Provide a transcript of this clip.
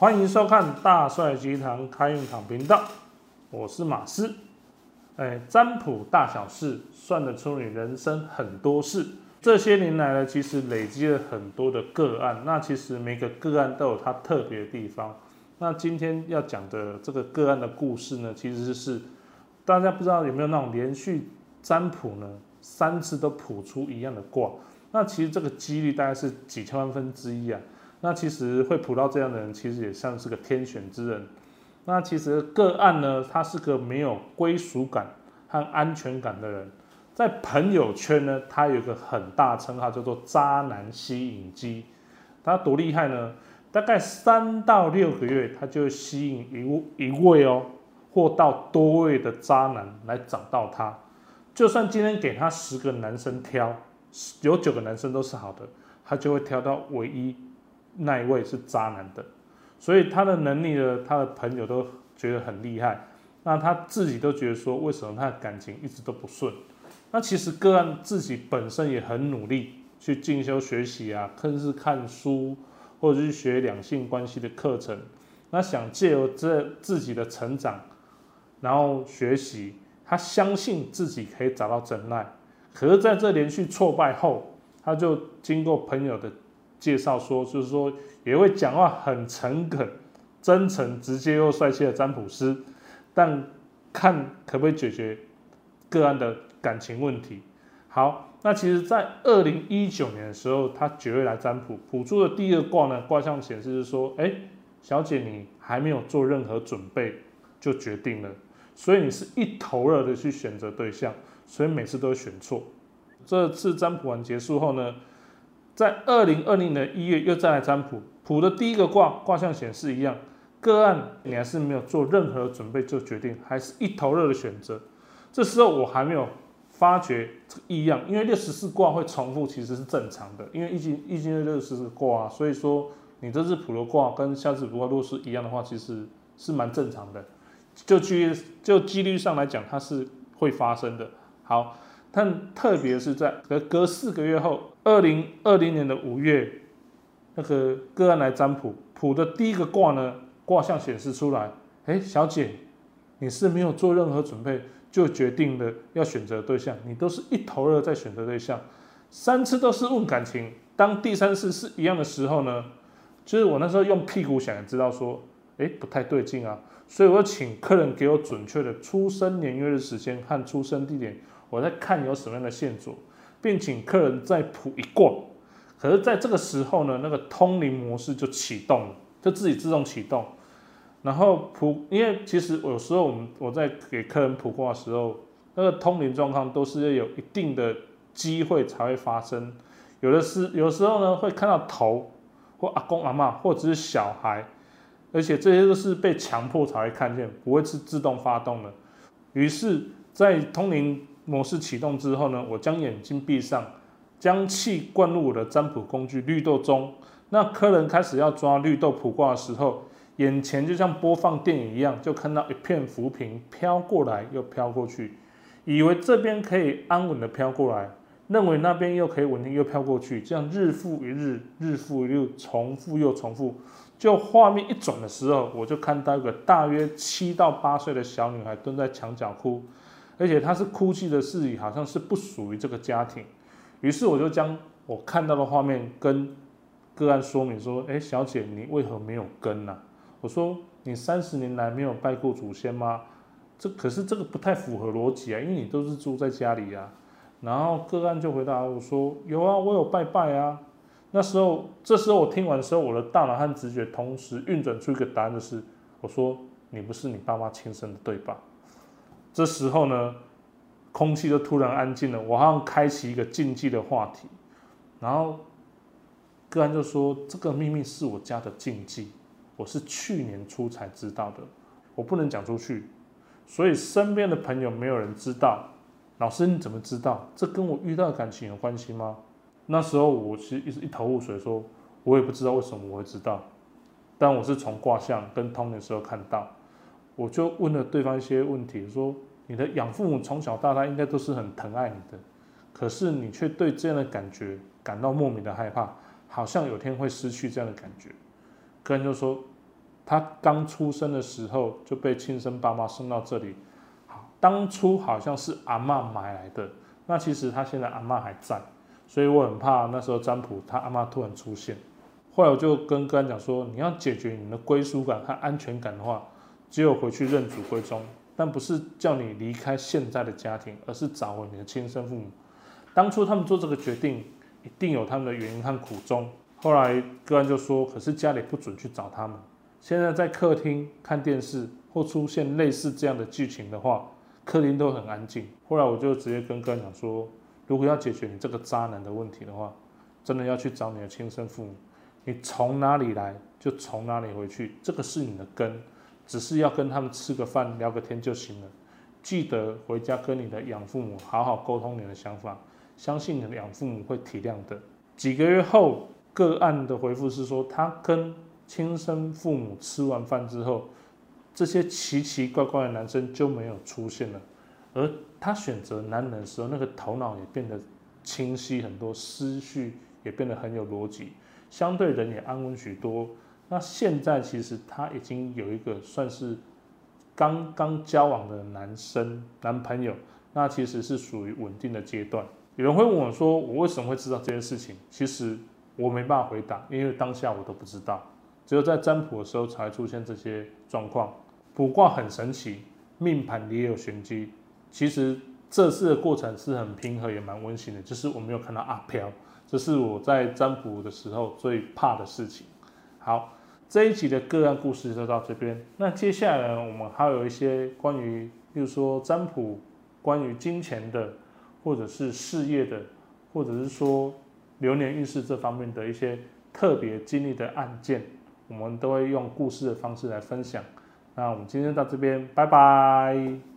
欢迎收看大帅集团开运堂频道，我是马斯。哎，占卜大小事，算得出你人生很多事。这些年来呢，其实累积了很多的个案。那其实每个个案都有它特别的地方。那今天要讲的这个个案的故事呢，其实是大家不知道有没有那种连续占卜呢，三次都卜出一样的卦。那其实这个几率大概是几千万分之一啊。那其实会卜到这样的人，其实也像是个天选之人。那其实个案呢，他是个没有归属感和安全感的人。在朋友圈呢，他有一个很大称号叫做“渣男吸引机”。他多厉害呢？大概三到六个月，他就吸引一一位哦，或到多位的渣男来找到他。就算今天给他十个男生挑，有九个男生都是好的，他就会挑到唯一那一位是渣男的。所以他的能力呢，他的朋友都觉得很厉害。那他自己都觉得说，为什么他的感情一直都不顺？那其实个案自己本身也很努力去进修学习啊，甚至看书或者是学两性关系的课程。那想借由这自己的成长，然后学习，他相信自己可以找到真爱。可是在这连续挫败后，他就经过朋友的介绍说，就是说也会讲话很诚恳、真诚、直接又帅气的占卜师，但看可不可以解决个案的。感情问题，好，那其实，在二零一九年的时候，他九月来占卜，卜出的第一个卦呢，卦象显示是说，哎，小姐你还没有做任何准备就决定了，所以你是一头热的去选择对象，所以每次都选错。这次占卜完结束后呢，在二零二零年一月又再来占卜，卜的第一个卦卦象显示一样，个案你还是没有做任何准备就决定，还是一头热的选择，这时候我还没有。发觉这个异样，因为六十四卦会重复，其实是正常的。因为易经易经的六十四卦，所以说你这次普罗卦跟下次普卦如果是一样的话，其实是蛮正常的。就几就几率上来讲，它是会发生的。好，但特别是在隔隔四个月后，二零二零年的五月，那个个案来占卜，卜的第一个卦呢，卦象显示出来，哎，小姐，你是没有做任何准备。就决定了要选择对象，你都是一头热在选择对象，三次都是问感情，当第三次是一样的时候呢，就是我那时候用屁股想也知道说，哎，不太对劲啊，所以我请客人给我准确的出生年月日时间和出生地点，我在看有什么样的线索，并请客人再卜一卦，可是在这个时候呢，那个通灵模式就启动了，就自己自动启动。然后卜，因为其实有时候我们我在给客人卜卦的时候，那个通灵状况都是要有一定的机会才会发生。有的是有时候呢会看到头，或阿公阿妈，或者是小孩，而且这些都是被强迫才会看见，不会是自动发动的。于是，在通灵模式启动之后呢，我将眼睛闭上，将气灌入我的占卜工具绿豆中。那客人开始要抓绿豆卜卦的时候。眼前就像播放电影一样，就看到一片浮萍飘过来又飘过去，以为这边可以安稳的飘过来，认为那边又可以稳定又飘过去，这样日复一日，日复一日，重复又重复。就画面一转的时候，我就看到一个大约七到八岁的小女孩蹲在墙角哭，而且她是哭泣的事好像是不属于这个家庭。于是我就将我看到的画面跟个案说明说：“哎，小姐，你为何没有跟呢？”我说你三十年来没有拜过祖先吗？这可是这个不太符合逻辑啊，因为你都是住在家里呀。然后个案就回答我说有啊，我有拜拜啊。那时候，这时候我听完的时候，我的大脑和直觉同时运转出一个答案，就是我说你不是你爸妈亲生的，对吧？这时候呢，空气就突然安静了，我好像开启一个禁忌的话题。然后个案就说这个秘密是我家的禁忌。我是去年初才知道的，我不能讲出去，所以身边的朋友没有人知道。老师你怎么知道？这跟我遇到的感情有关系吗？那时候我其实一直一头雾水，说我也不知道为什么我会知道，但我是从卦象跟通的时候看到，我就问了对方一些问题，说你的养父母从小到大应该都是很疼爱你的，可是你却对这样的感觉感到莫名的害怕，好像有天会失去这样的感觉。个人就说：“他刚出生的时候就被亲生爸妈送到这里，好，当初好像是阿嬷买来的，那其实他现在阿嬷还在，所以我很怕那时候占卜他阿嬷突然出现。后来我就跟个人讲说，你要解决你的归属感和安全感的话，只有回去认祖归宗，但不是叫你离开现在的家庭，而是找回你的亲生父母。当初他们做这个决定，一定有他们的原因和苦衷。后来个人就说，可是家里不准去找他们。现在在客厅看电视或出现类似这样的剧情的话，客厅都很安静。后来我就直接跟个人讲说，如果要解决你这个渣男的问题的话，真的要去找你的亲生父母。你从哪里来就从哪里回去，这个是你的根，只是要跟他们吃个饭聊个天就行了。记得回家跟你的养父母好好沟通你的想法，相信你的养父母会体谅的。几个月后，个案的回复是说，他跟亲生父母吃完饭之后，这些奇奇怪怪的男生就没有出现了，而他选择男人的时候，那个头脑也变得清晰很多，思绪也变得很有逻辑。相对人也安稳许多。那现在其实他已经有一个算是刚刚交往的男生男朋友，那其实是属于稳定的阶段。有人会问我说：“我为什么会知道这件事情？”其实我没办法回答，因为当下我都不知道，只有在占卜的时候才会出现这些状况。卜卦很神奇，命盘也有玄机。其实这次的过程是很平和，也蛮温馨的，就是我没有看到阿飘。这是我在占卜的时候最怕的事情。好，这一集的个案故事就到这边。那接下来呢，我们还有一些关于，例如说占卜，关于金钱的，或者是事业的，或者是说流年运势这方面的一些特别经历的案件，我们都会用故事的方式来分享。那我们今天到这边，拜拜。